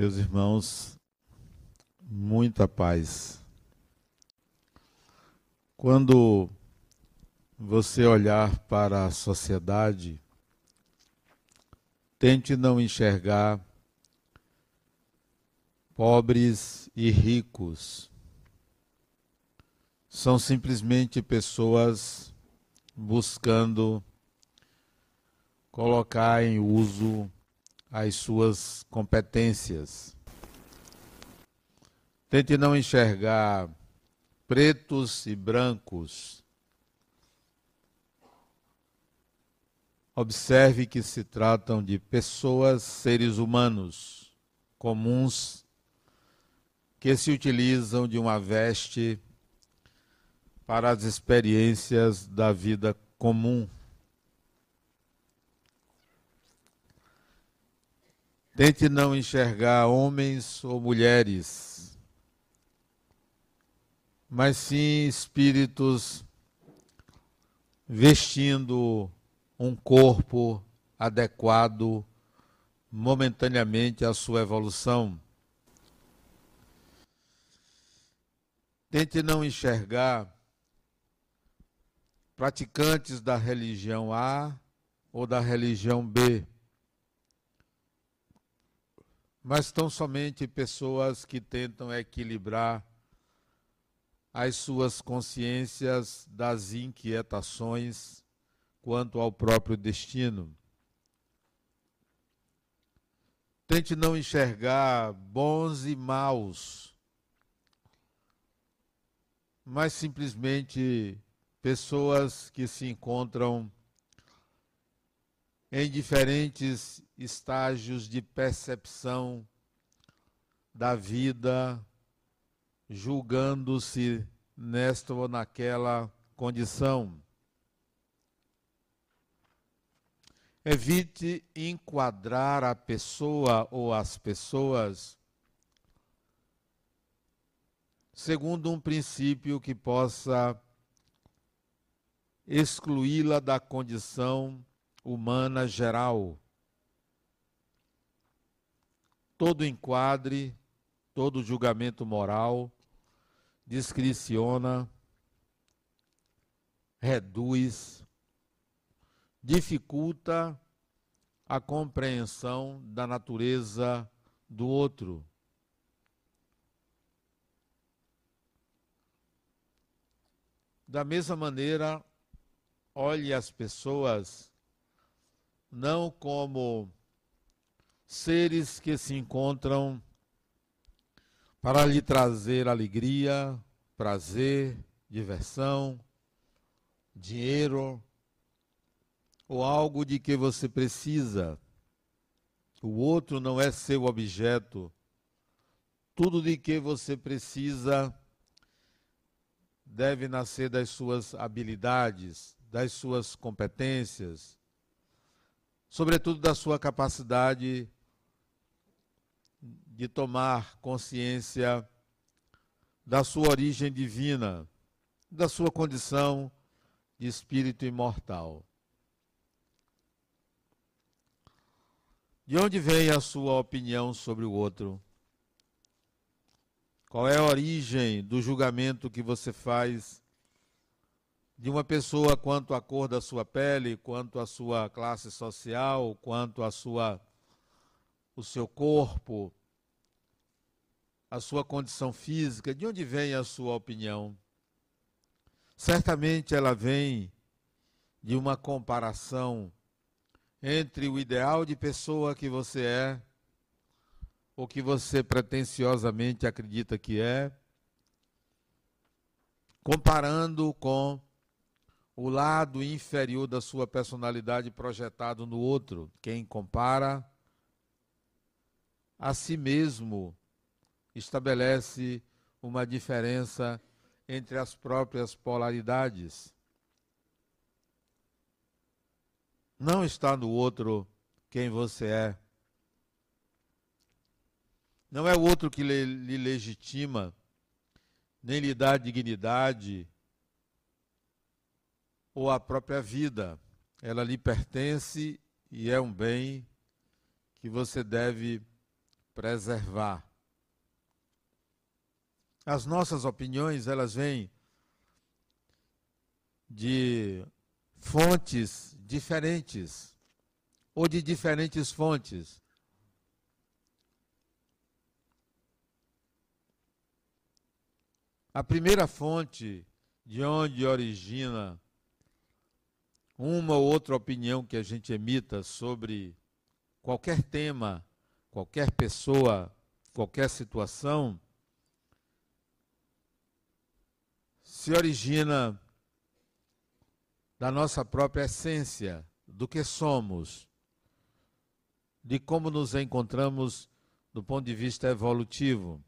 Meus irmãos, muita paz. Quando você olhar para a sociedade, tente não enxergar pobres e ricos. São simplesmente pessoas buscando colocar em uso as suas competências. Tente não enxergar pretos e brancos. Observe que se tratam de pessoas, seres humanos comuns, que se utilizam de uma veste para as experiências da vida comum. Tente não enxergar homens ou mulheres, mas sim espíritos vestindo um corpo adequado momentaneamente à sua evolução. Tente não enxergar praticantes da religião A ou da religião B mas tão somente pessoas que tentam equilibrar as suas consciências das inquietações quanto ao próprio destino. Tente não enxergar bons e maus, mas simplesmente pessoas que se encontram em diferentes estágios de percepção da vida, julgando-se nesta ou naquela condição. Evite enquadrar a pessoa ou as pessoas segundo um princípio que possa excluí-la da condição humana geral. Todo enquadre, todo julgamento moral discriciona, reduz, dificulta a compreensão da natureza do outro. Da mesma maneira, olhe as pessoas não como seres que se encontram para lhe trazer alegria, prazer, diversão, dinheiro ou algo de que você precisa. O outro não é seu objeto. Tudo de que você precisa deve nascer das suas habilidades, das suas competências, sobretudo da sua capacidade de tomar consciência da sua origem divina, da sua condição de espírito imortal. De onde vem a sua opinião sobre o outro? Qual é a origem do julgamento que você faz de uma pessoa quanto à cor da sua pele, quanto à sua classe social, quanto à sua o seu corpo, a sua condição física, de onde vem a sua opinião? Certamente ela vem de uma comparação entre o ideal de pessoa que você é, ou que você pretensiosamente acredita que é, comparando com o lado inferior da sua personalidade projetado no outro. Quem compara a si mesmo estabelece uma diferença entre as próprias polaridades. Não está no outro quem você é. Não é o outro que lhe legitima, nem lhe dá dignidade, ou a própria vida. Ela lhe pertence e é um bem que você deve preservar. As nossas opiniões, elas vêm de fontes diferentes ou de diferentes fontes. A primeira fonte de onde origina uma ou outra opinião que a gente emita sobre qualquer tema, qualquer pessoa, qualquer situação, se origina da nossa própria essência, do que somos, de como nos encontramos do ponto de vista evolutivo.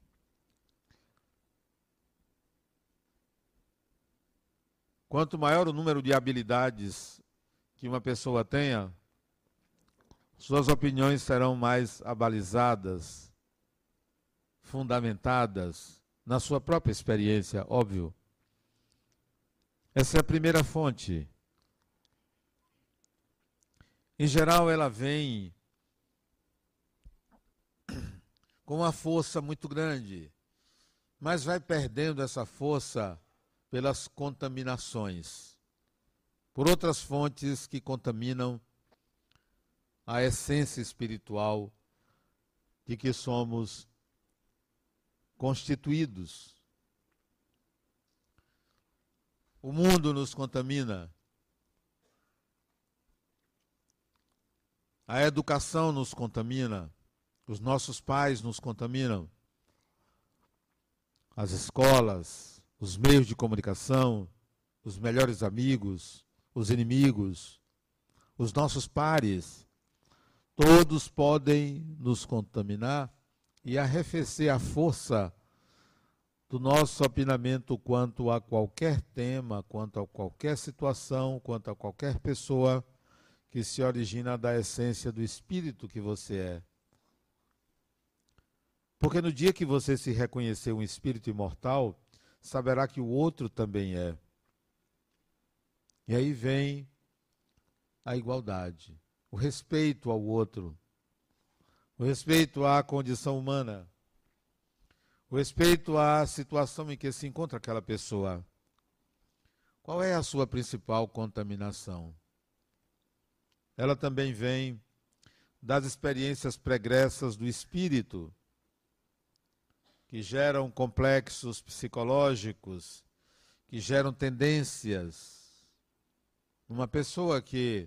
Quanto maior o número de habilidades que uma pessoa tenha, suas opiniões serão mais abalizadas, fundamentadas na sua própria experiência, óbvio. Essa é a primeira fonte. Em geral, ela vem com uma força muito grande, mas vai perdendo essa força pelas contaminações, por outras fontes que contaminam a essência espiritual de que somos constituídos. O mundo nos contamina. A educação nos contamina. Os nossos pais nos contaminam. As escolas, os meios de comunicação, os melhores amigos, os inimigos, os nossos pares, todos podem nos contaminar e arrefecer a força do nosso opinamento quanto a qualquer tema, quanto a qualquer situação, quanto a qualquer pessoa que se origina da essência do espírito que você é. Porque no dia que você se reconhecer um espírito imortal, saberá que o outro também é. E aí vem a igualdade, o respeito ao outro, o respeito à condição humana, o respeito à situação em que se encontra aquela pessoa. Qual é a sua principal contaminação? Ela também vem das experiências pregressas do espírito que geram complexos psicológicos, que geram tendências. Uma pessoa que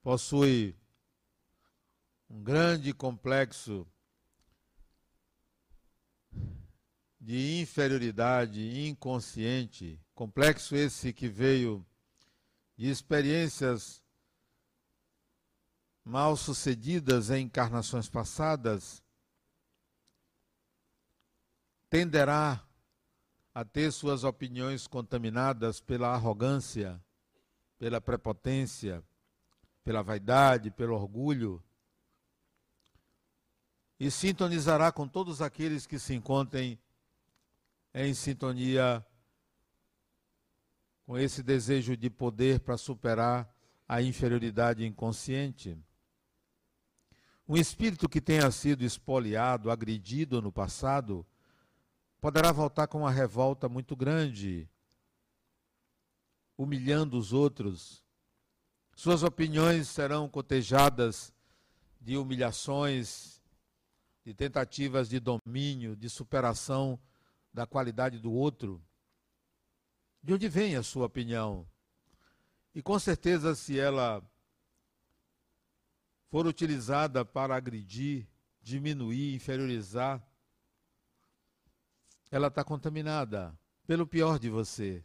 possui um grande complexo de inferioridade inconsciente, complexo esse que veio de experiências mal sucedidas em encarnações passadas, tenderá a ter suas opiniões contaminadas pela arrogância, pela prepotência, pela vaidade, pelo orgulho, e sintonizará com todos aqueles que se encontrem em sintonia com esse desejo de poder para superar a inferioridade inconsciente. Um espírito que tenha sido espoliado, agredido no passado, poderá voltar com uma revolta muito grande, humilhando os outros. Suas opiniões serão cotejadas de humilhações, de tentativas de domínio, de superação da qualidade do outro. De onde vem a sua opinião? E com certeza, se ela for utilizada para agredir, diminuir, inferiorizar, ela está contaminada pelo pior de você.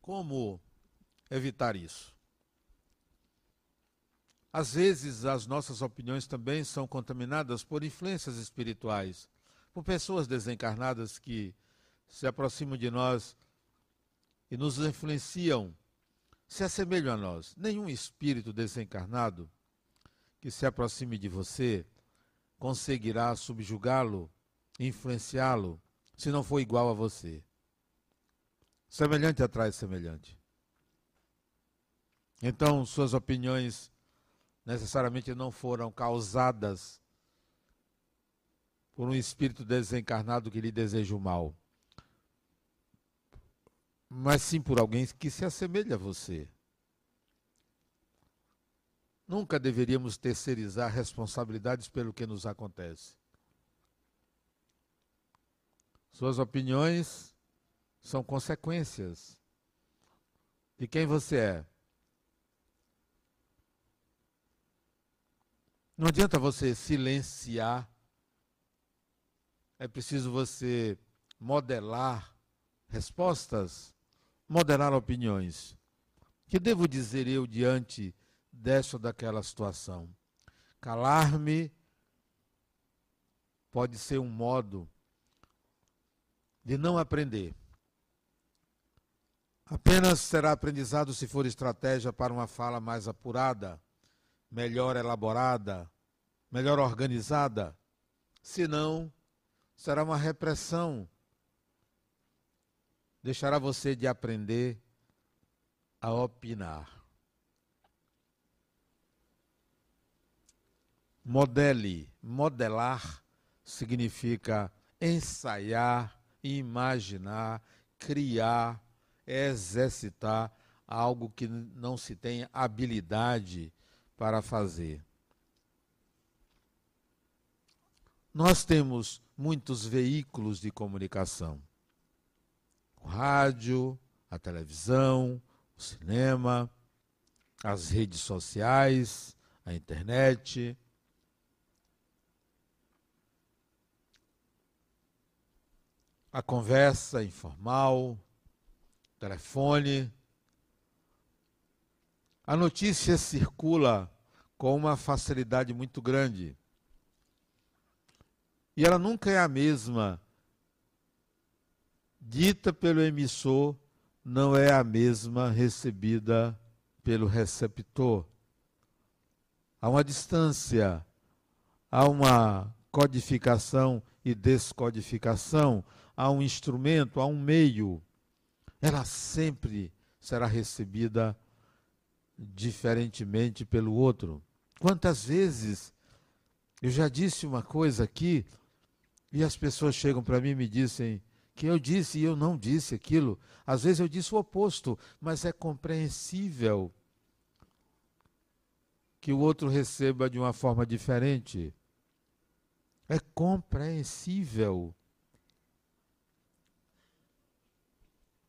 Como evitar isso? Às vezes, as nossas opiniões também são contaminadas por influências espirituais, por pessoas desencarnadas que se aproximam de nós e nos influenciam se assemelham a nós. Nenhum espírito desencarnado que se aproxime de você conseguirá subjugá-lo, influenciá-lo, se não for igual a você. Semelhante atrai semelhante. Então, suas opiniões necessariamente não foram causadas por um espírito desencarnado que lhe deseja o mal, mas sim por alguém que se assemelha a você. Nunca deveríamos terceirizar responsabilidades pelo que nos acontece. Suas opiniões são consequências de quem você é. Não adianta você silenciar, é preciso você modelar respostas, modelar opiniões. Que devo dizer eu diante dessa ou daquela situação? Calar-me pode ser um modo de não aprender. Apenas será aprendizado se for estratégia para uma fala mais apurada, melhor elaborada, melhor organizada. Se não, será uma repressão. Deixará você de aprender a opinar. Modele, modelar significa ensaiar, imaginar, criar, exercitar algo que não se tem habilidade para fazer. Nós temos muitos veículos de comunicação: o rádio, a televisão, o cinema, as redes sociais, a internet. A conversa informal, telefone. A notícia circula com uma facilidade muito grande. E ela nunca é a mesma. Dita pelo emissor não é a mesma recebida pelo receptor. Há uma distância, há uma codificação e descodificação, há um instrumento, há um meio ela sempre será recebida diferentemente pelo outro. Quantas vezes eu já disse uma coisa aqui e as pessoas chegam para mim e me dizem que eu disse e eu não disse aquilo. Às vezes eu disse o oposto, mas é compreensível que o outro receba de uma forma diferente. É compreensível.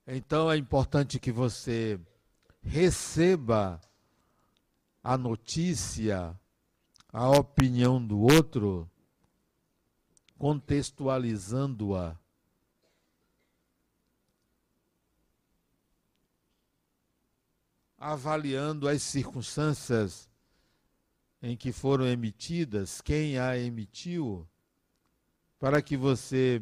Então é importante que você receba a notícia, a opinião do outro, contextualizando-a. Avaliando as circunstâncias em que foram emitidas, quem a emitiu, para que você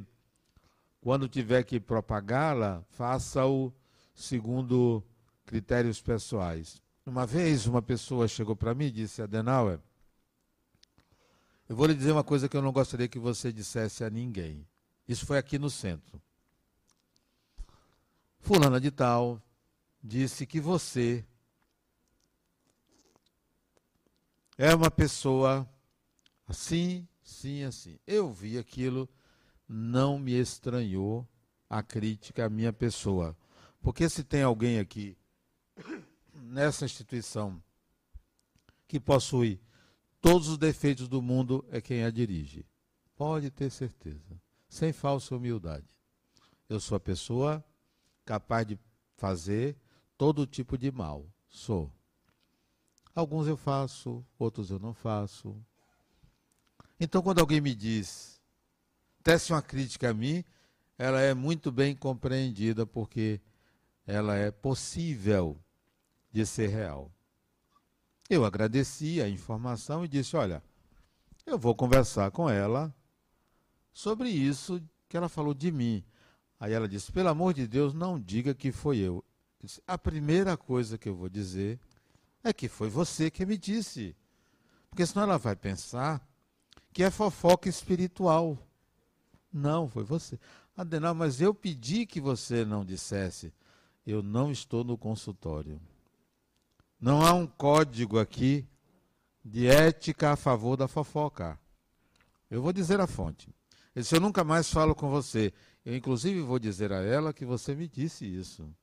quando tiver que propagá-la, faça-o segundo critérios pessoais. Uma vez uma pessoa chegou para mim e disse, Adenauer, eu vou lhe dizer uma coisa que eu não gostaria que você dissesse a ninguém. Isso foi aqui no centro. Fulana de Tal disse que você é uma pessoa assim, sim, assim. Eu vi aquilo não me estranhou a crítica à minha pessoa. Porque se tem alguém aqui nessa instituição que possui todos os defeitos do mundo, é quem a dirige. Pode ter certeza. Sem falsa humildade. Eu sou a pessoa capaz de fazer todo tipo de mal. Sou. Alguns eu faço, outros eu não faço. Então, quando alguém me diz tece uma crítica a mim, ela é muito bem compreendida porque ela é possível de ser real. Eu agradeci a informação e disse: Olha, eu vou conversar com ela sobre isso que ela falou de mim. Aí ela disse: Pelo amor de Deus, não diga que foi eu. eu disse, a primeira coisa que eu vou dizer é que foi você que me disse. Porque senão ela vai pensar que é fofoca espiritual. Não, foi você. Adenal, mas eu pedi que você não dissesse. eu não estou no consultório. Não há um código aqui de ética a favor da fofoca. Eu vou dizer a fonte. Disse, eu nunca mais falo com você. Eu, inclusive, vou dizer a ela que você me disse isso.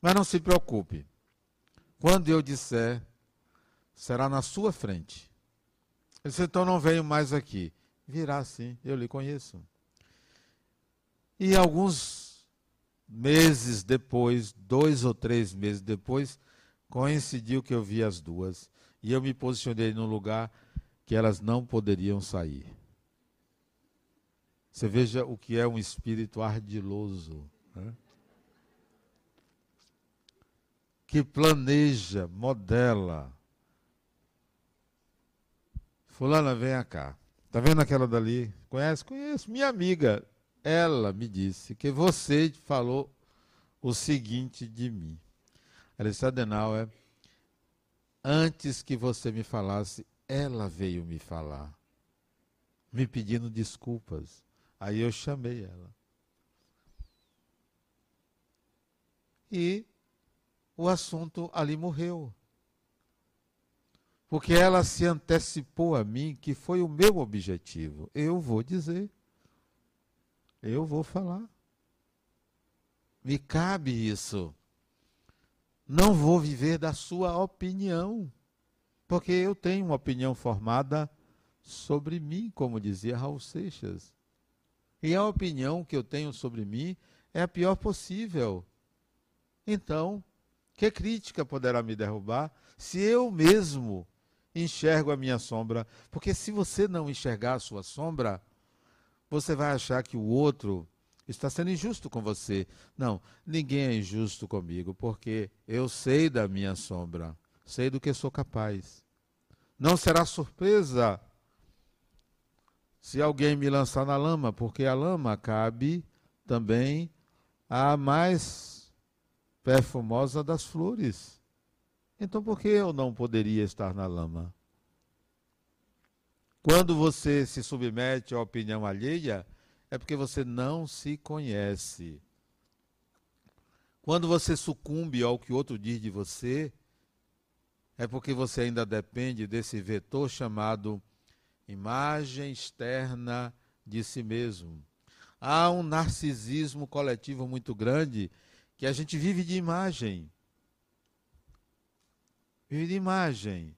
Mas não se preocupe. Quando eu disser, será na sua frente. Ele disse, então não venho mais aqui. Virá sim, eu lhe conheço. E alguns meses depois, dois ou três meses depois, coincidiu que eu vi as duas. E eu me posicionei num lugar que elas não poderiam sair. Você veja o que é um espírito ardiloso. Né? Que planeja, modela. Fulana, venha cá. Está vendo aquela dali? Conhece? Conheço. Minha amiga. Ela me disse que você falou o seguinte de mim. Ela Adenauer, antes que você me falasse, ela veio me falar, me pedindo desculpas. Aí eu chamei ela. E o assunto ali morreu. Porque ela se antecipou a mim, que foi o meu objetivo. Eu vou dizer. Eu vou falar. Me cabe isso. Não vou viver da sua opinião porque eu tenho uma opinião formada sobre mim, como dizia Raul Seixas. E a opinião que eu tenho sobre mim é a pior possível. Então, que crítica poderá me derrubar se eu mesmo enxergo a minha sombra? Porque se você não enxergar a sua sombra, você vai achar que o outro está sendo injusto com você. Não, ninguém é injusto comigo, porque eu sei da minha sombra sei do que sou capaz. Não será surpresa se alguém me lançar na lama, porque a lama cabe também à mais perfumosa das flores. Então, por que eu não poderia estar na lama? Quando você se submete à opinião alheia, é porque você não se conhece. Quando você sucumbe ao que outro diz de você, é porque você ainda depende desse vetor chamado imagem externa de si mesmo. Há um narcisismo coletivo muito grande que a gente vive de imagem. Vive de imagem.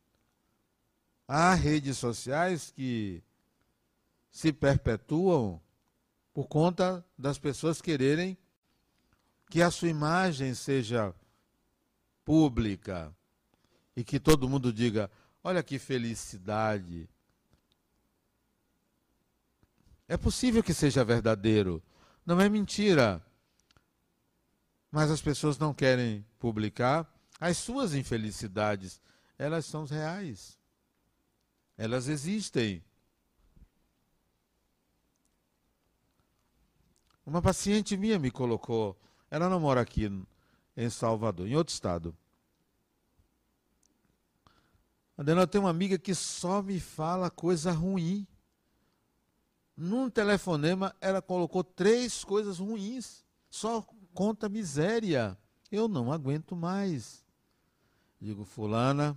Há redes sociais que se perpetuam por conta das pessoas quererem que a sua imagem seja pública, e que todo mundo diga: olha que felicidade. É possível que seja verdadeiro, não é mentira. Mas as pessoas não querem publicar as suas infelicidades. Elas são reais. Elas existem. Uma paciente minha me colocou, ela não mora aqui em Salvador, em outro estado. Adenal, eu tenho uma amiga que só me fala coisa ruim. Num telefonema, ela colocou três coisas ruins. Só conta miséria. Eu não aguento mais. Digo, Fulana,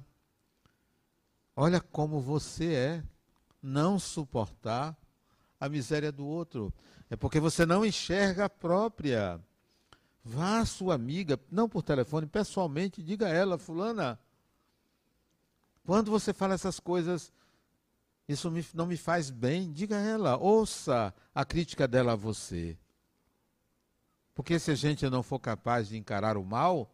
olha como você é. Não suportar a miséria do outro. É porque você não enxerga a própria. Vá à sua amiga, não por telefone, pessoalmente, diga a ela, Fulana, quando você fala essas coisas, isso me, não me faz bem, diga a ela, ouça a crítica dela a você. Porque se a gente não for capaz de encarar o mal,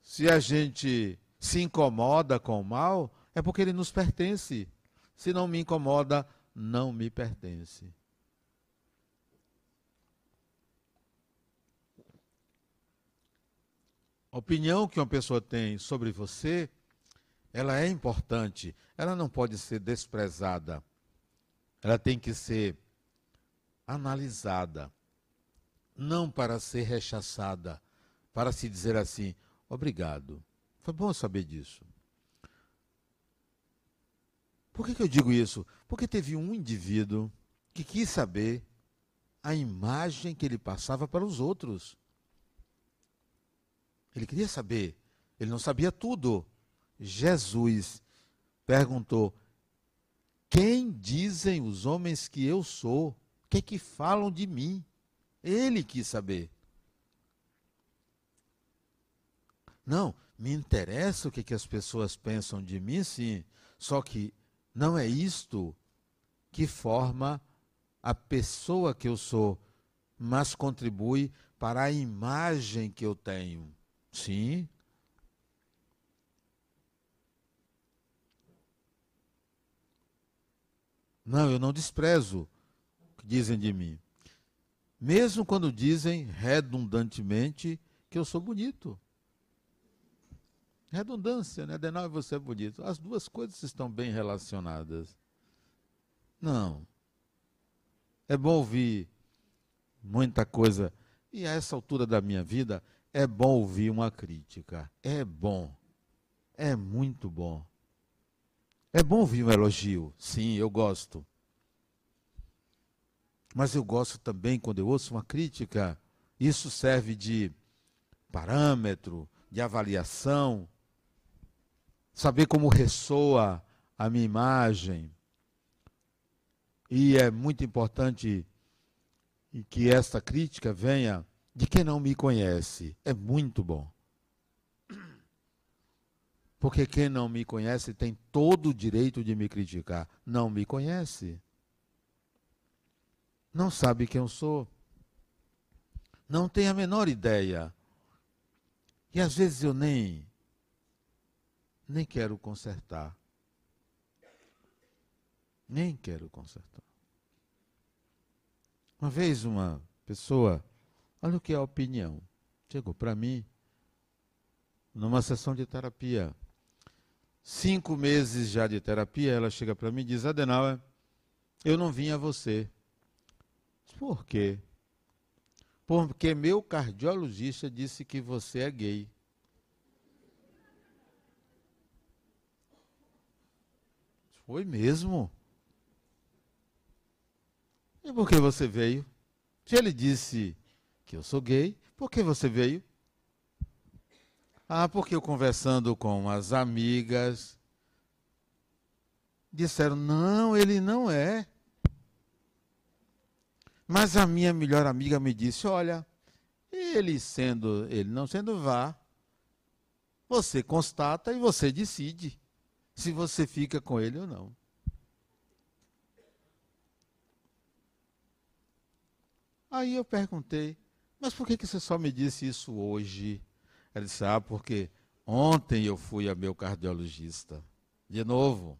se a gente se incomoda com o mal, é porque ele nos pertence. Se não me incomoda, não me pertence. A opinião que uma pessoa tem sobre você ela é importante, ela não pode ser desprezada. Ela tem que ser analisada, não para ser rechaçada, para se dizer assim: obrigado. Foi bom saber disso. Por que, que eu digo isso? Porque teve um indivíduo que quis saber a imagem que ele passava para os outros. Ele queria saber, ele não sabia tudo. Jesus perguntou: Quem dizem os homens que eu sou? O que é que falam de mim? Ele quis saber. Não, me interessa o que, que as pessoas pensam de mim, sim. Só que não é isto que forma a pessoa que eu sou, mas contribui para a imagem que eu tenho. Sim. Não, eu não desprezo o que dizem de mim. Mesmo quando dizem redundantemente que eu sou bonito. Redundância, né? De não, você é bonito. As duas coisas estão bem relacionadas. Não. É bom ouvir muita coisa. E a essa altura da minha vida, é bom ouvir uma crítica. É bom. É muito bom. É bom ouvir um elogio. Sim, eu gosto. Mas eu gosto também quando eu ouço uma crítica. Isso serve de parâmetro, de avaliação, saber como ressoa a minha imagem. E é muito importante que esta crítica venha de quem não me conhece. É muito bom. Porque quem não me conhece tem todo o direito de me criticar. Não me conhece. Não sabe quem eu sou. Não tem a menor ideia. E às vezes eu nem nem quero consertar. Nem quero consertar. Uma vez uma pessoa, olha o que é a opinião, chegou para mim numa sessão de terapia cinco meses já de terapia, ela chega para mim e diz: Adenauer, eu não vim a você. Por quê? Porque meu cardiologista disse que você é gay. Foi mesmo? E por que você veio? Se ele disse que eu sou gay, por que você veio? Ah, porque eu conversando com as amigas, disseram: não, ele não é. Mas a minha melhor amiga me disse: olha, ele sendo, ele não sendo vá, você constata e você decide se você fica com ele ou não. Aí eu perguntei, mas por que, que você só me disse isso hoje? Ela disse: Ah, porque ontem eu fui a meu cardiologista. De novo,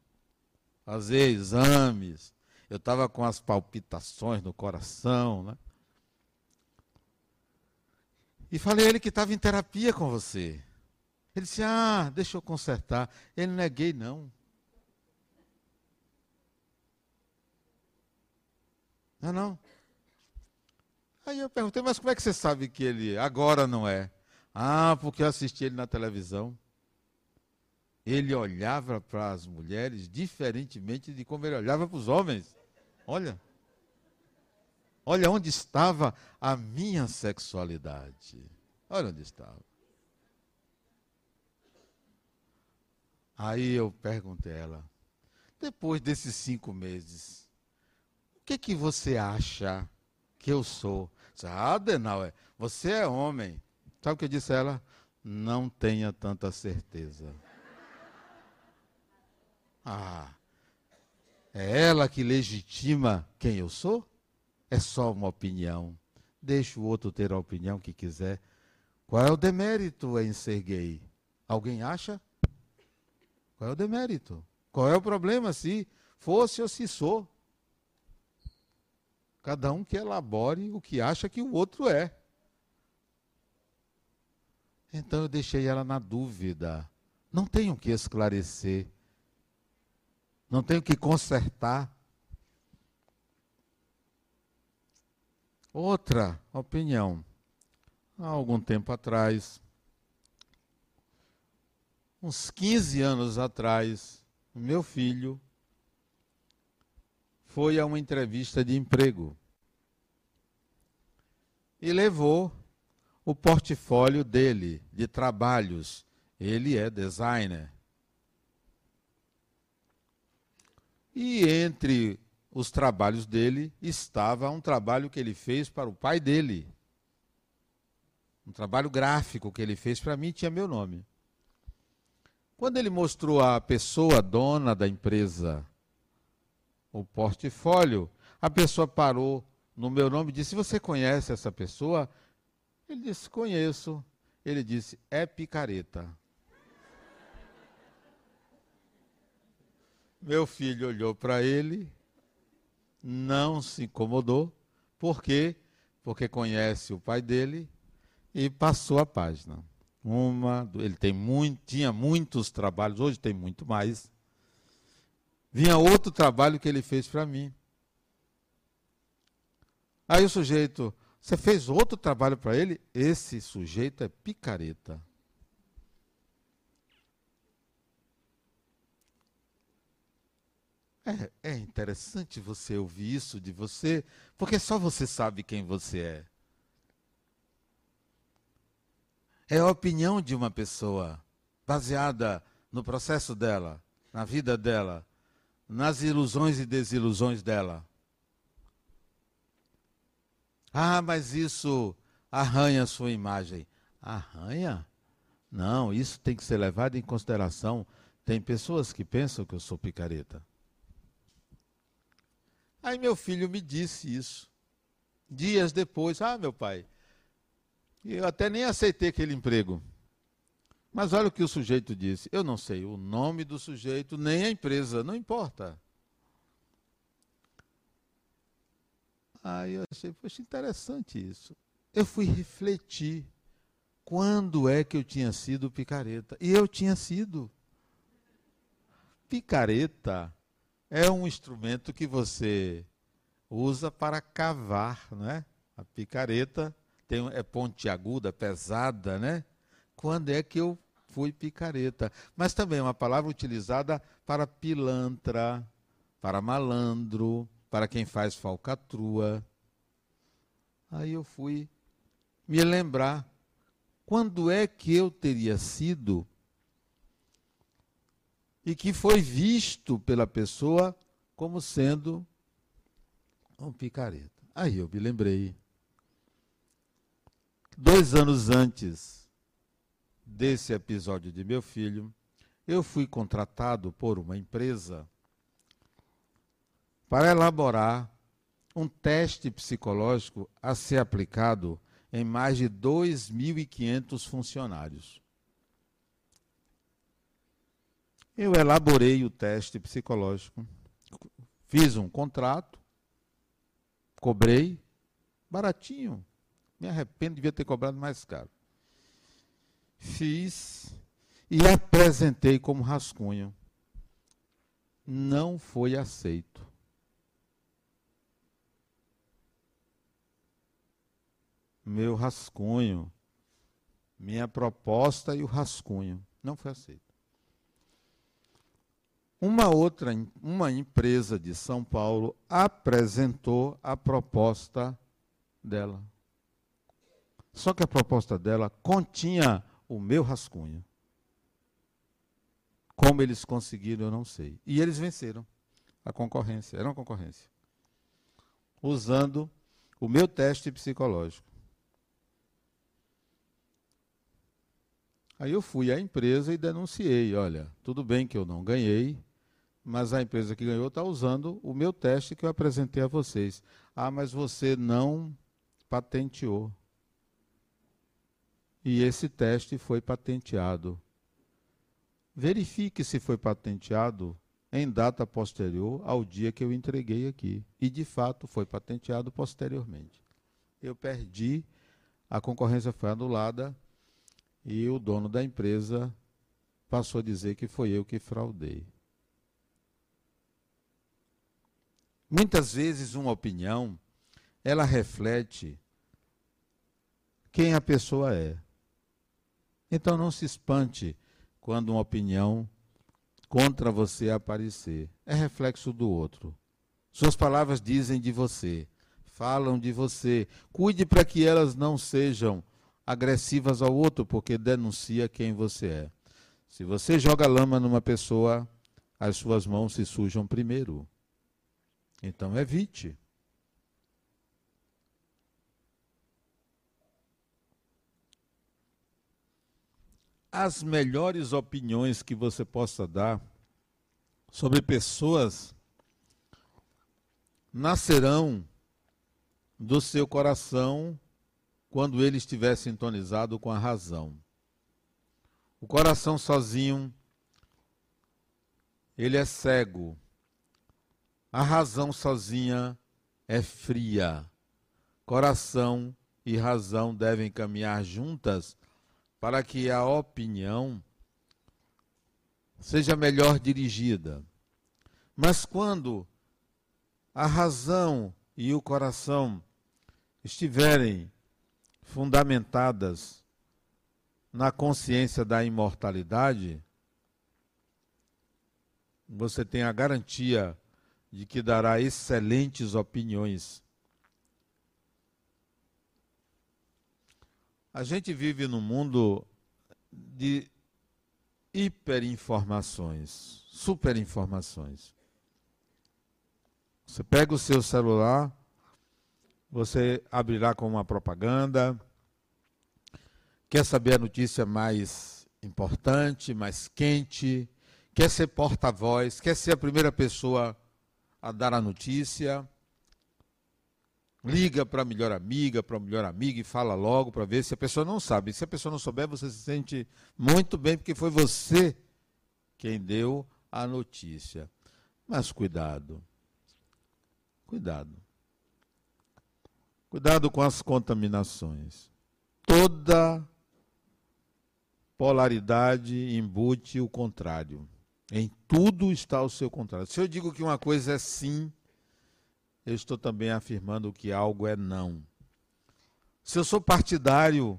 fazer exames. Eu estava com as palpitações no coração, né? E falei a ele que estava em terapia com você. Ele disse: Ah, deixa eu consertar. Ele não é gay, não. Não, não. Aí eu perguntei, mas como é que você sabe que ele agora não é? Ah, porque eu assisti ele na televisão. Ele olhava para as mulheres diferentemente de como ele olhava para os homens. Olha. Olha onde estava a minha sexualidade. Olha onde estava. Aí eu perguntei a ela, depois desses cinco meses, o que que você acha que eu sou? Ah, Adenauer, você é homem. Sabe o que disse ela? Não tenha tanta certeza. Ah, é ela que legitima quem eu sou? É só uma opinião. Deixa o outro ter a opinião que quiser. Qual é o demérito em ser gay? Alguém acha? Qual é o demérito? Qual é o problema se fosse ou se sou? Cada um que elabore o que acha que o outro é. Então eu deixei ela na dúvida. Não tenho que esclarecer. Não tenho que consertar. Outra opinião. Há algum tempo atrás, uns 15 anos atrás, meu filho foi a uma entrevista de emprego. e levou o portfólio dele de trabalhos. Ele é designer. E entre os trabalhos dele estava um trabalho que ele fez para o pai dele. Um trabalho gráfico que ele fez para mim tinha meu nome. Quando ele mostrou à pessoa dona da empresa o portfólio, a pessoa parou no meu nome e disse: Você conhece essa pessoa? Ele disse: Conheço. Ele disse: É picareta. Meu filho olhou para ele, não se incomodou, por quê? Porque conhece o pai dele e passou a página. Uma, ele tem muito, tinha muitos trabalhos, hoje tem muito mais. Vinha outro trabalho que ele fez para mim. Aí o sujeito, você fez outro trabalho para ele? Esse sujeito é picareta. É, é, interessante você ouvir isso de você, porque só você sabe quem você é. É a opinião de uma pessoa, baseada no processo dela, na vida dela, nas ilusões e desilusões dela. Ah, mas isso arranha a sua imagem. Arranha? Não, isso tem que ser levado em consideração. Tem pessoas que pensam que eu sou picareta. Aí meu filho me disse isso. Dias depois, ah, meu pai, eu até nem aceitei aquele emprego. Mas olha o que o sujeito disse. Eu não sei o nome do sujeito, nem a empresa, não importa. Aí eu achei, poxa, interessante isso. Eu fui refletir quando é que eu tinha sido picareta. E eu tinha sido. Picareta é um instrumento que você usa para cavar, né? A picareta tem, é pontiaguda, pesada, né? Quando é que eu fui picareta? Mas também é uma palavra utilizada para pilantra, para malandro, para quem faz falcatrua. Aí eu fui me lembrar quando é que eu teria sido e que foi visto pela pessoa como sendo um picareta. Aí eu me lembrei. Dois anos antes desse episódio de meu filho, eu fui contratado por uma empresa para elaborar um teste psicológico a ser aplicado em mais de 2.500 funcionários. Eu elaborei o teste psicológico, fiz um contrato, cobrei, baratinho. Me arrependo, devia ter cobrado mais caro. Fiz e apresentei como rascunho. Não foi aceito. Meu rascunho, minha proposta e o rascunho não foi aceito. Uma outra, uma empresa de São Paulo apresentou a proposta dela. Só que a proposta dela continha o meu rascunho. Como eles conseguiram, eu não sei. E eles venceram a concorrência, era uma concorrência. Usando o meu teste psicológico. Aí eu fui à empresa e denunciei, olha, tudo bem que eu não ganhei, mas a empresa que ganhou está usando o meu teste que eu apresentei a vocês. Ah, mas você não patenteou. E esse teste foi patenteado. Verifique se foi patenteado em data posterior ao dia que eu entreguei aqui. E de fato foi patenteado posteriormente. Eu perdi, a concorrência foi anulada e o dono da empresa passou a dizer que foi eu que fraudei. Muitas vezes uma opinião, ela reflete quem a pessoa é. Então não se espante quando uma opinião contra você aparecer. É reflexo do outro. Suas palavras dizem de você. falam de você. Cuide para que elas não sejam agressivas ao outro, porque denuncia quem você é. Se você joga lama numa pessoa, as suas mãos se sujam primeiro. Então evite. As melhores opiniões que você possa dar sobre pessoas nascerão do seu coração quando ele estiver sintonizado com a razão. O coração sozinho, ele é cego. A razão sozinha é fria. Coração e razão devem caminhar juntas para que a opinião seja melhor dirigida. Mas quando a razão e o coração estiverem fundamentadas na consciência da imortalidade, você tem a garantia de que dará excelentes opiniões. A gente vive num mundo de hiperinformações, superinformações. Você pega o seu celular, você abrirá com uma propaganda, quer saber a notícia mais importante, mais quente, quer ser porta-voz, quer ser a primeira pessoa a dar a notícia, liga para a melhor amiga, para a melhor amiga e fala logo para ver se a pessoa não sabe. Se a pessoa não souber, você se sente muito bem porque foi você quem deu a notícia. Mas cuidado. Cuidado. Cuidado com as contaminações. Toda polaridade embute o contrário. Em tudo está o seu contrário. Se eu digo que uma coisa é sim, eu estou também afirmando que algo é não. Se eu sou partidário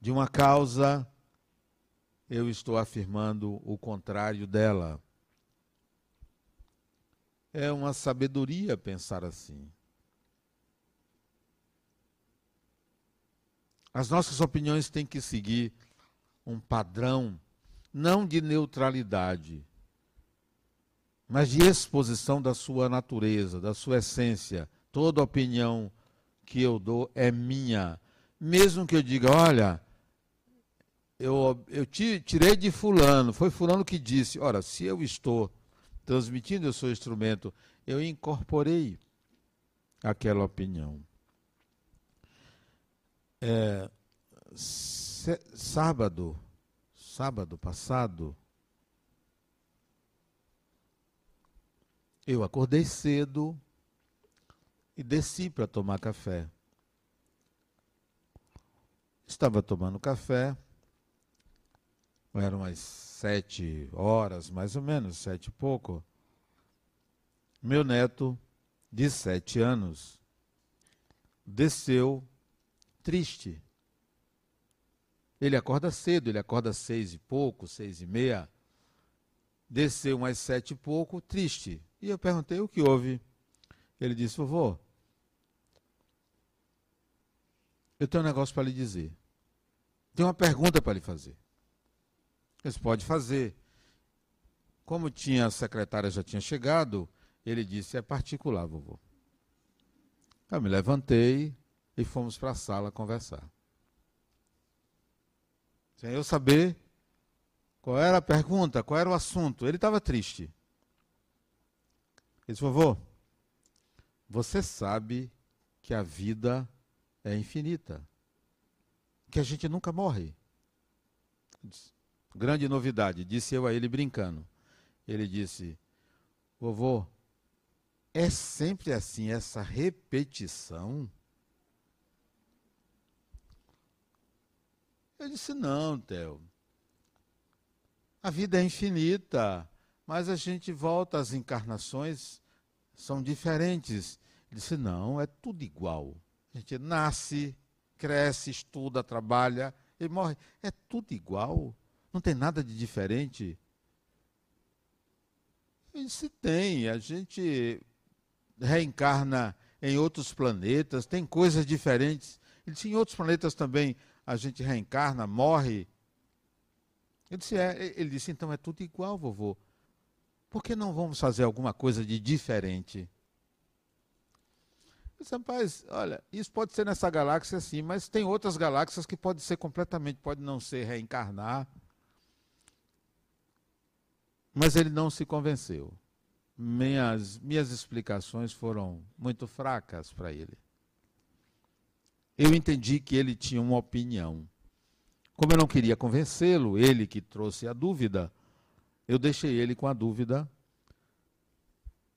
de uma causa, eu estou afirmando o contrário dela. É uma sabedoria pensar assim. As nossas opiniões têm que seguir um padrão não de neutralidade, mas de exposição da sua natureza, da sua essência. Toda opinião que eu dou é minha. Mesmo que eu diga, olha, eu, eu tirei de fulano, foi fulano que disse. Ora, se eu estou transmitindo o seu instrumento, eu incorporei aquela opinião. É, sábado, sábado passado, eu acordei cedo e desci para tomar café. Estava tomando café, eram umas sete horas, mais ou menos, sete e pouco. Meu neto, de sete anos, desceu triste. Ele acorda cedo, ele acorda seis e pouco, seis e meia. Desceu umas sete e pouco, triste. E eu perguntei o que houve. Ele disse, vovô, eu tenho um negócio para lhe dizer. Tenho uma pergunta para lhe fazer. Você pode fazer. Como tinha a secretária já tinha chegado, ele disse, é particular, vovô. Eu me levantei, e fomos para a sala conversar. Sem eu saber qual era a pergunta, qual era o assunto. Ele estava triste. Ele disse, vovô, você sabe que a vida é infinita, que a gente nunca morre. Grande novidade, disse eu a ele brincando. Ele disse, vovô, é sempre assim, essa repetição? Eu disse: Não, Theo. A vida é infinita, mas a gente volta, as encarnações são diferentes. Ele disse: Não, é tudo igual. A gente nasce, cresce, estuda, trabalha e morre. É tudo igual. Não tem nada de diferente. Eu disse: Tem. A gente reencarna em outros planetas, tem coisas diferentes. Ele disse: em outros planetas também a gente reencarna, morre. Ele disse: é. Ele disse: então é tudo igual, vovô. Por que não vamos fazer alguma coisa de diferente? Eu disse, rapaz, olha, isso pode ser nessa galáxia sim, mas tem outras galáxias que pode ser completamente, pode não ser reencarnar. Mas ele não se convenceu. Minhas, minhas explicações foram muito fracas para ele. Eu entendi que ele tinha uma opinião. Como eu não queria convencê-lo, ele que trouxe a dúvida, eu deixei ele com a dúvida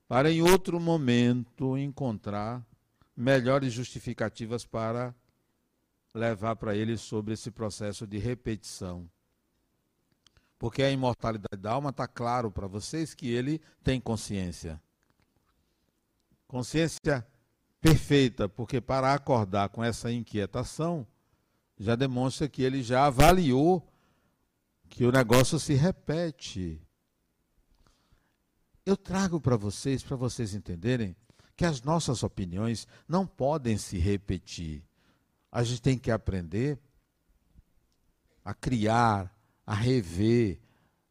para em outro momento encontrar melhores justificativas para levar para ele sobre esse processo de repetição. Porque a imortalidade da alma está claro para vocês que ele tem consciência. Consciência perfeita, porque para acordar com essa inquietação, já demonstra que ele já avaliou que o negócio se repete. Eu trago para vocês, para vocês entenderem, que as nossas opiniões não podem se repetir. A gente tem que aprender a criar, a rever,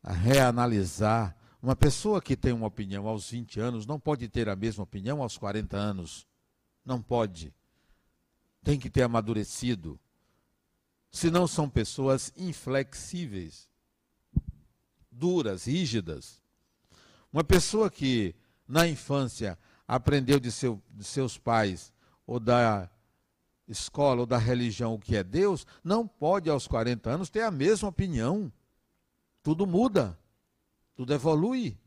a reanalisar. Uma pessoa que tem uma opinião aos 20 anos não pode ter a mesma opinião aos 40 anos. Não pode. Tem que ter amadurecido. Senão são pessoas inflexíveis, duras, rígidas. Uma pessoa que na infância aprendeu de, seu, de seus pais ou da escola ou da religião o que é Deus, não pode aos 40 anos ter a mesma opinião. Tudo muda, tudo evolui.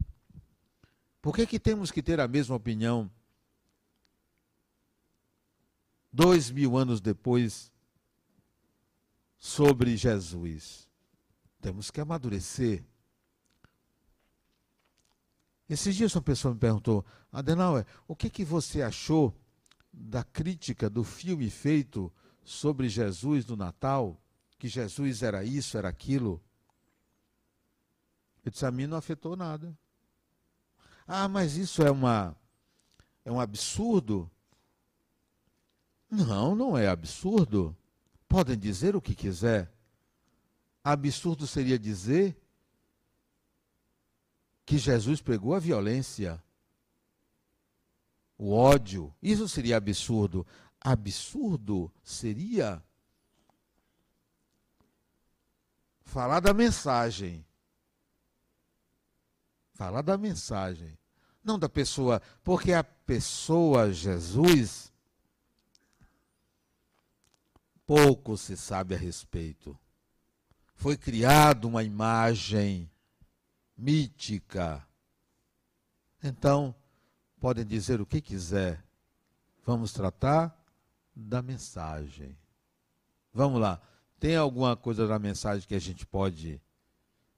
Por que, que temos que ter a mesma opinião dois mil anos depois sobre Jesus? Temos que amadurecer. Esses dias uma pessoa me perguntou, Adenauer, o que, que você achou da crítica do filme feito sobre Jesus no Natal? Que Jesus era isso, era aquilo? Eu disse, a mim não afetou nada. Ah, mas isso é uma é um absurdo? Não, não é absurdo. Podem dizer o que quiser. Absurdo seria dizer que Jesus pregou a violência, o ódio. Isso seria absurdo. Absurdo seria falar da mensagem. Falar da mensagem, não da pessoa, porque a pessoa Jesus pouco se sabe a respeito. Foi criado uma imagem mítica. Então, podem dizer o que quiser. Vamos tratar da mensagem. Vamos lá. Tem alguma coisa da mensagem que a gente pode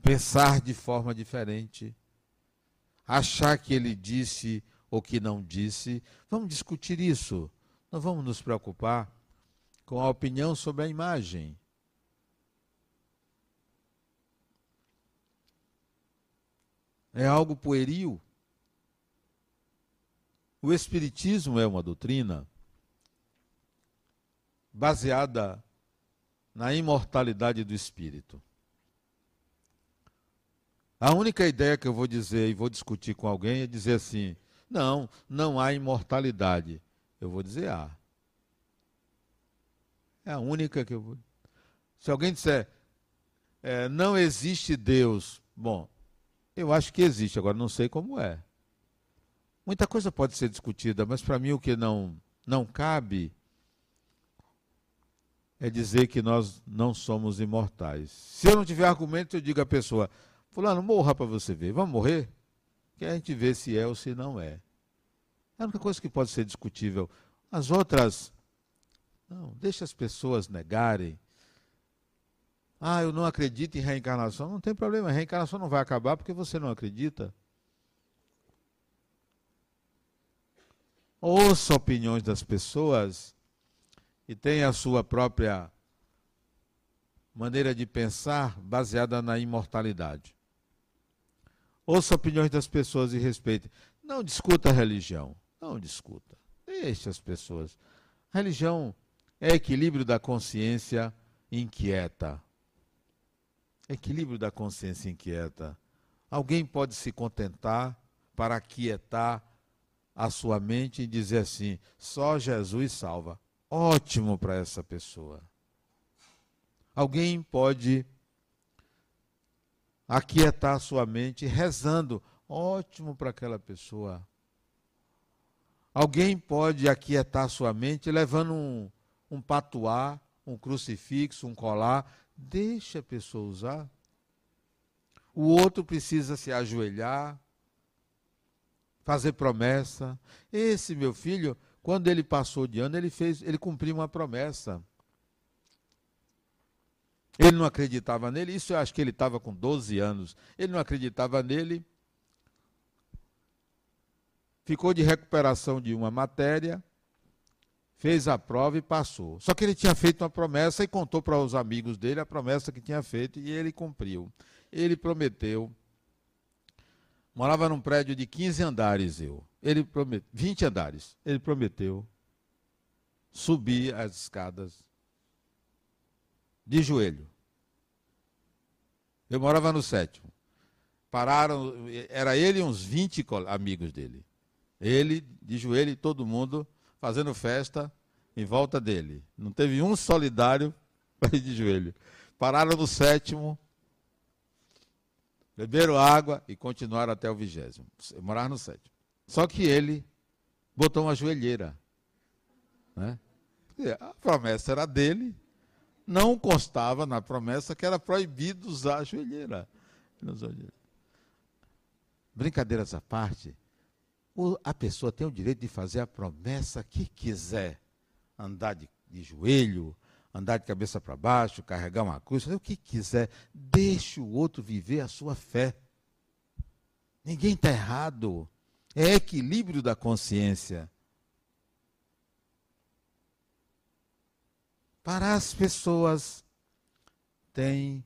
pensar de forma diferente? Achar que ele disse ou que não disse? Vamos discutir isso. Não vamos nos preocupar com a opinião sobre a imagem. é algo pueril. O Espiritismo é uma doutrina baseada na imortalidade do espírito. A única ideia que eu vou dizer e vou discutir com alguém é dizer assim: não, não há imortalidade. Eu vou dizer há. É a única que eu vou. Se alguém disser é, não existe Deus, bom, eu acho que existe, agora não sei como é. Muita coisa pode ser discutida, mas para mim o que não, não cabe é dizer que nós não somos imortais. Se eu não tiver argumento, eu digo à pessoa: Fulano, morra para você ver. Vamos morrer? Que a gente vê se é ou se não é. É a única coisa que pode ser discutível. As outras, não, deixa as pessoas negarem, ah, eu não acredito em reencarnação. Não tem problema, a reencarnação não vai acabar porque você não acredita. Ouça opiniões das pessoas e tenha a sua própria maneira de pensar baseada na imortalidade. Ouça opiniões das pessoas e respeite. Não discuta a religião. Não discuta. Deixa as pessoas. A religião é equilíbrio da consciência inquieta. Equilíbrio da consciência inquieta. Alguém pode se contentar para aquietar a sua mente e dizer assim: só Jesus salva. Ótimo para essa pessoa. Alguém pode aquietar a sua mente rezando. Ótimo para aquela pessoa. Alguém pode aquietar sua mente levando um, um patuá, um crucifixo, um colar. Deixa a pessoa usar. O outro precisa se ajoelhar, fazer promessa. Esse meu filho, quando ele passou de ano, ele fez, ele cumpriu uma promessa. Ele não acreditava nele, isso eu acho que ele estava com 12 anos. Ele não acreditava nele. Ficou de recuperação de uma matéria, fez a prova e passou. Só que ele tinha feito uma promessa e contou para os amigos dele a promessa que tinha feito e ele cumpriu. Ele prometeu Morava num prédio de 15 andares eu. Ele prometeu, 20 andares. Ele prometeu subir as escadas de joelho. Eu morava no sétimo. Pararam, era ele e uns 20 amigos dele. Ele de joelho e todo mundo fazendo festa em volta dele. Não teve um solidário para ir de joelho. Pararam no sétimo, beberam água e continuaram até o vigésimo. Moraram no sétimo. Só que ele botou uma joelheira. Né? A promessa era dele, não constava na promessa que era proibido usar a joelheira. Brincadeiras à parte, a pessoa tem o direito de fazer a promessa que quiser. Andar de, de joelho, andar de cabeça para baixo, carregar uma cruz, fazer o que quiser. Deixe o outro viver a sua fé. Ninguém está errado. É equilíbrio da consciência. Para as pessoas, tem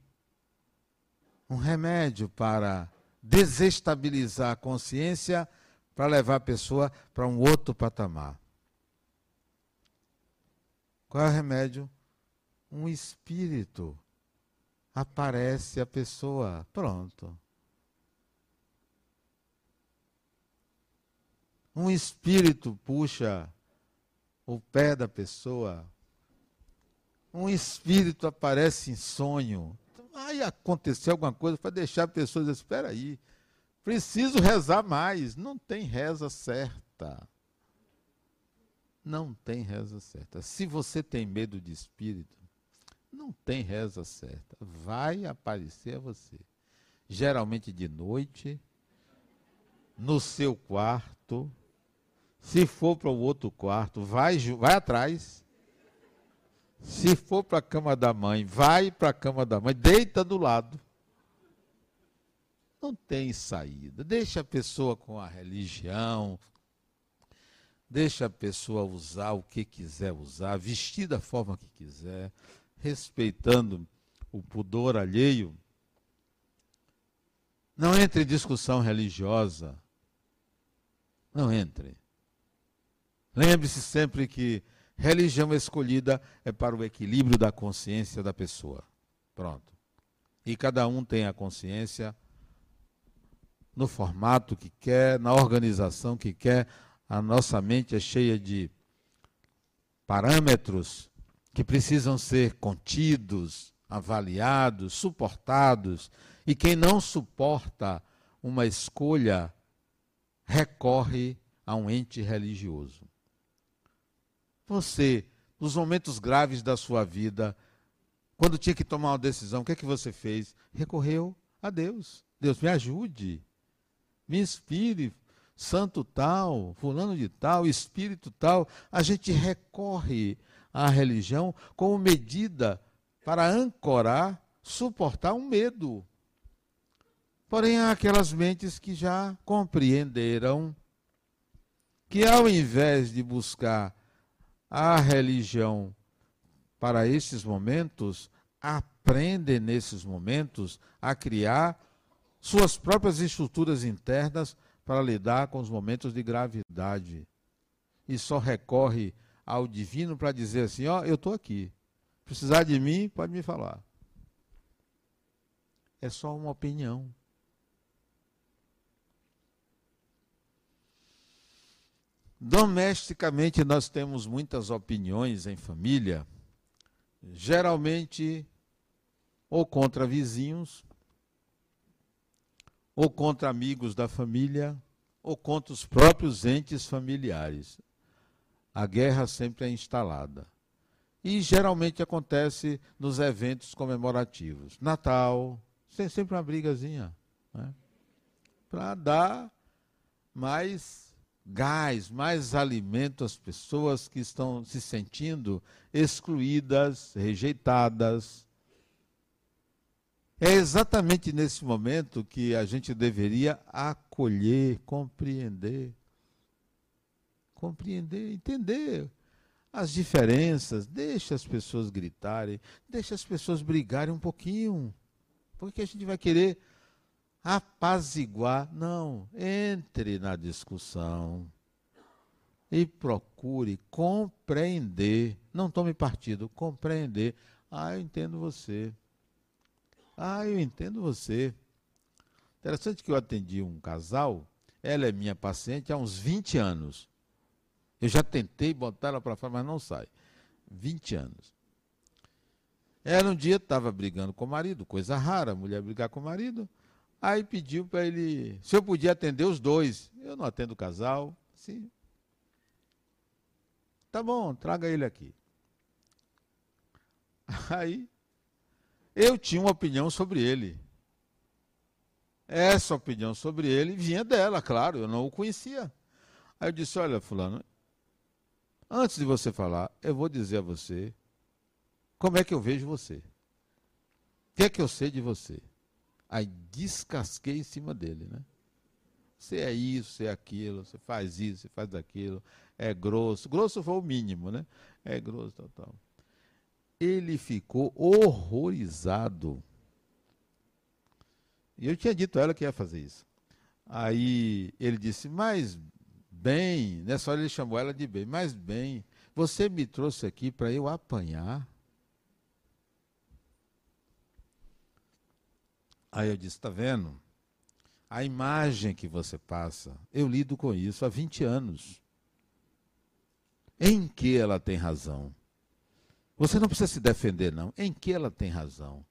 um remédio para desestabilizar a consciência, para levar a pessoa para um outro patamar. Qual é o remédio? um espírito. Aparece a pessoa, pronto. Um espírito puxa o pé da pessoa. Um espírito aparece em sonho. Vai acontecer alguma coisa para deixar a pessoa dizer: espera aí, preciso rezar mais. Não tem reza certa. Não tem reza certa. Se você tem medo de espírito, não tem reza certa. Vai aparecer a você. Geralmente de noite, no seu quarto. Se for para o outro quarto, vai, vai atrás. Se for para a cama da mãe, vai para a cama da mãe, deita do lado. Não tem saída. Deixa a pessoa com a religião, deixa a pessoa usar o que quiser usar, vestir da forma que quiser respeitando o pudor alheio, não entre em discussão religiosa. Não entre. Lembre-se sempre que religião escolhida é para o equilíbrio da consciência da pessoa. Pronto. E cada um tem a consciência no formato que quer, na organização que quer. A nossa mente é cheia de parâmetros que precisam ser contidos, avaliados, suportados, e quem não suporta uma escolha recorre a um ente religioso. Você, nos momentos graves da sua vida, quando tinha que tomar uma decisão, o que é que você fez? Recorreu a Deus. Deus me ajude, me inspire, santo tal, fulano de tal, espírito tal. A gente recorre a religião como medida para ancorar, suportar um medo. Porém, há aquelas mentes que já compreenderam que, ao invés de buscar a religião para esses momentos, aprendem nesses momentos a criar suas próprias estruturas internas para lidar com os momentos de gravidade. e só recorre ao divino para dizer assim: ó, oh, eu estou aqui. Precisar de mim, pode me falar. É só uma opinião. Domesticamente, nós temos muitas opiniões em família, geralmente ou contra vizinhos, ou contra amigos da família, ou contra os próprios entes familiares. A guerra sempre é instalada. E geralmente acontece nos eventos comemorativos. Natal, tem sempre uma brigazinha. Né? Para dar mais gás, mais alimento às pessoas que estão se sentindo excluídas, rejeitadas. É exatamente nesse momento que a gente deveria acolher, compreender. Compreender, entender as diferenças, deixa as pessoas gritarem, deixa as pessoas brigarem um pouquinho. Porque a gente vai querer apaziguar. Não, entre na discussão e procure compreender. Não tome partido, compreender. Ah, eu entendo você. Ah, eu entendo você. Interessante que eu atendi um casal, ela é minha paciente há uns 20 anos. Eu já tentei botar ela para fora, mas não sai. 20 anos. Ela um dia estava brigando com o marido, coisa rara, mulher brigar com o marido. Aí pediu para ele, se eu podia atender os dois. Eu não atendo o casal. Sim. Tá bom, traga ele aqui. Aí eu tinha uma opinião sobre ele. Essa opinião sobre ele vinha dela, claro, eu não o conhecia. Aí eu disse: Olha, Fulano, Antes de você falar, eu vou dizer a você como é que eu vejo você. O que é que eu sei de você? Aí descasquei em cima dele, né? Você é isso, você é aquilo, você faz isso, você faz aquilo, é grosso. Grosso foi o mínimo, né? É grosso, tal, tal. Ele ficou horrorizado. E eu tinha dito a ela que ia fazer isso. Aí ele disse, mas Bem, nessa hora ele chamou ela de bem, mas bem, você me trouxe aqui para eu apanhar. Aí eu disse: está vendo? A imagem que você passa, eu lido com isso há 20 anos. Em que ela tem razão? Você não precisa se defender, não. Em que ela tem razão?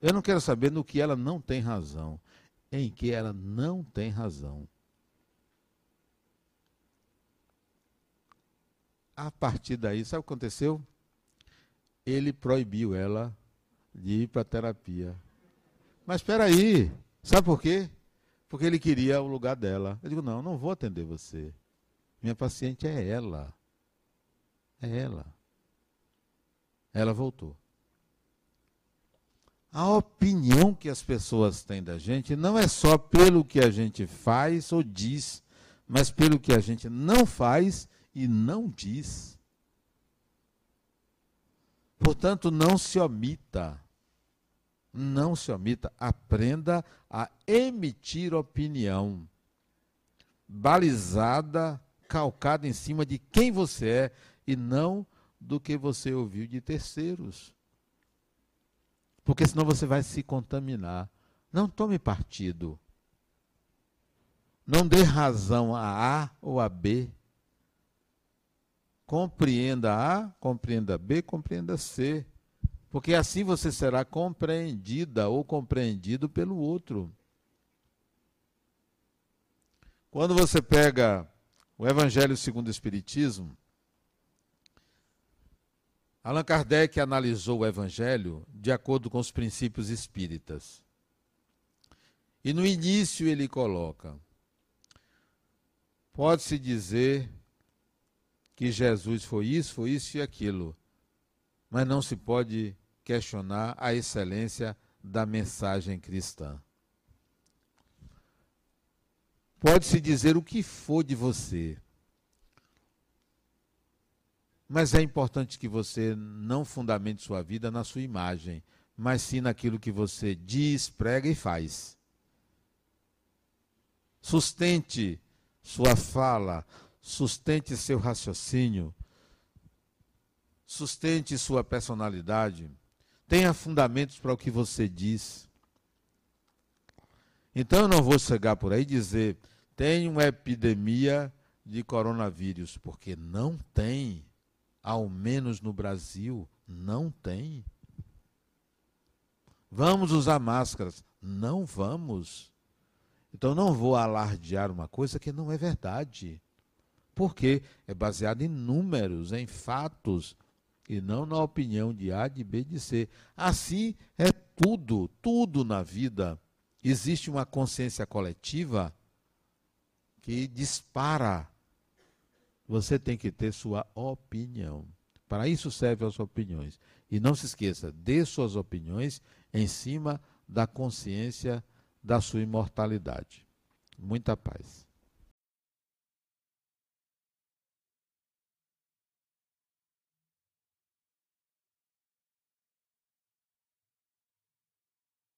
Eu não quero saber no que ela não tem razão. Em que ela não tem razão. a partir daí, sabe o que aconteceu? Ele proibiu ela de ir para terapia. Mas espera aí, sabe por quê? Porque ele queria o lugar dela. Eu digo, não, não vou atender você. Minha paciente é ela. É ela. Ela voltou. A opinião que as pessoas têm da gente não é só pelo que a gente faz ou diz, mas pelo que a gente não faz e não diz. Portanto, não se omita. Não se omita. Aprenda a emitir opinião balizada, calcada em cima de quem você é e não do que você ouviu de terceiros. Porque senão você vai se contaminar. Não tome partido. Não dê razão a A ou a B. Compreenda A, compreenda B, compreenda C. Porque assim você será compreendida ou compreendido pelo outro. Quando você pega o Evangelho segundo o Espiritismo, Allan Kardec analisou o Evangelho de acordo com os princípios espíritas. E no início ele coloca: pode-se dizer que Jesus foi isso, foi isso e aquilo. Mas não se pode questionar a excelência da mensagem cristã. Pode-se dizer o que for de você, mas é importante que você não fundamente sua vida na sua imagem, mas sim naquilo que você diz, prega e faz. Sustente sua fala, sustente seu raciocínio, sustente sua personalidade, tenha fundamentos para o que você diz. Então eu não vou chegar por aí e dizer tem uma epidemia de coronavírus, porque não tem, ao menos no Brasil, não tem. Vamos usar máscaras? Não vamos. Então não vou alardear uma coisa que não é verdade. Porque é baseado em números, em fatos, e não na opinião de A, de B, de C. Assim é tudo, tudo na vida. Existe uma consciência coletiva que dispara. Você tem que ter sua opinião. Para isso servem as opiniões. E não se esqueça, dê suas opiniões em cima da consciência da sua imortalidade. Muita paz.